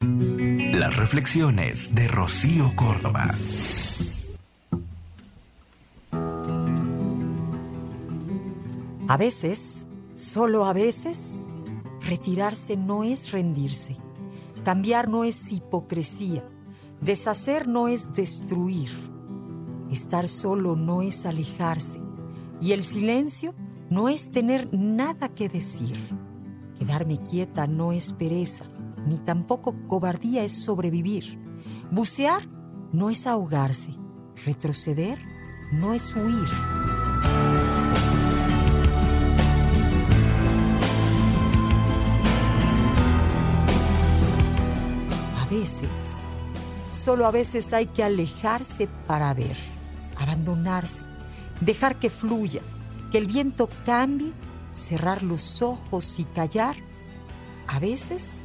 Las reflexiones de Rocío Córdoba. A veces, solo a veces, retirarse no es rendirse. Cambiar no es hipocresía. Deshacer no es destruir. Estar solo no es alejarse. Y el silencio no es tener nada que decir. Quedarme quieta no es pereza, ni tampoco cobardía es sobrevivir. Bucear no es ahogarse. Retroceder no es huir. A veces, solo a veces hay que alejarse para ver, abandonarse, dejar que fluya, que el viento cambie, cerrar los ojos y callar. A veces